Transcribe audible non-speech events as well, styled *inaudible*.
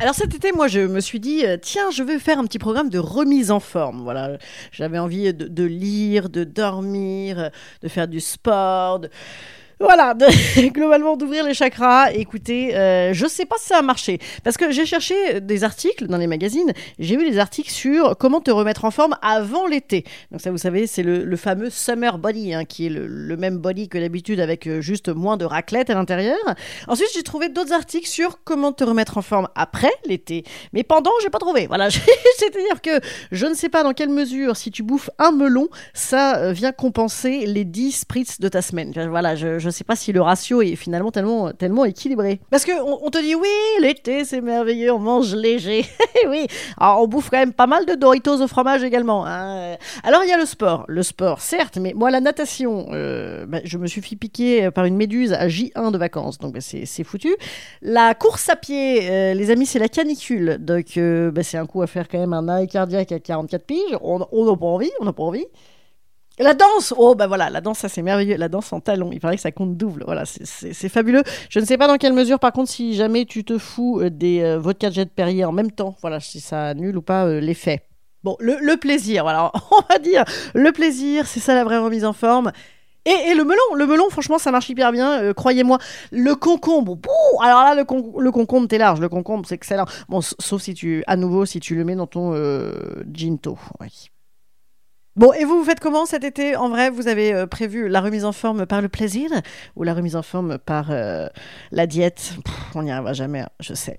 Alors cet été, moi, je me suis dit, euh, tiens, je vais faire un petit programme de remise en forme. Voilà, j'avais envie de, lire, de dormir, euh, de faire du sport. de- Voilà, *laughs* globalement d'ouvrir les chakras. Écoutez, euh, je sais pas si ça a marché parce que j'ai cherché des articles dans les magazines. J'ai vu des articles sur comment te remettre en forme avant l'été. Donc ça, vous savez, c'est le, fameux summer body, hein, qui est le, le même body que d'habitude avec euh, juste moins de raclette à l'intérieur. Ensuite, j'ai trouvé d'autres articles sur comment te remettre en forme après l'été. Mais pendant, j'ai pas trouvé. Voilà, *laughs* c'est-à-dire que je ne sais pas dans quelle mesure, si tu bouffes un melon, ça euh, vient compenser les 10 spritz de ta semaine. Voilà, je, je sais pas si le ratio est finalement tellement, tellement équilibré. Parce que on, on te dit oui, l'été c'est merveilleux, on mange léger. *laughs* oui, on bouffe quand même pas mal de Doritos au fromage également. hein. Alors il y a le sport. Le sport, certes, mais moi la natation, euh, bah, je me suis fait piquer par une méduse à J1 de vacances, donc bah, c'est foutu. La course à pied, euh, les amis, c'est la canicule. Donc, euh, bah, c'est un coup à faire quand même un arrêt cardiaque à 44 piges. On n'a pas envie, on n'a pas envie. La danse, oh bah voilà, la danse, ça c'est merveilleux. La danse en talons, il paraît que ça compte double. Voilà, c'est- fabuleux. Je ne sais pas dans quelle mesure, par contre, si jamais tu te fous euh, des euh, vodka jet Perrier en même temps, voilà, si ça annule ou pas euh, l'effet. Bon, le, plaisir, voilà, *laughs* on va dire le plaisir, c'est ça la vraie remise en forme. Et, et le melon, le melon, franchement, ça marche hyper bien, euh, croyez-moi. Le concombre, alors là, le, le concombre, t'es large, le concombre, c'est excellent. Bon, sauf si tu, à nouveau, si tu le mets dans ton ginto, oui. Bon, et vous, vous faites comment cet été? En vrai, vous avez euh, prévu la remise en forme par le plaisir ou la remise en forme par euh, la diète? On n'y arrivera jamais, hein, je sais.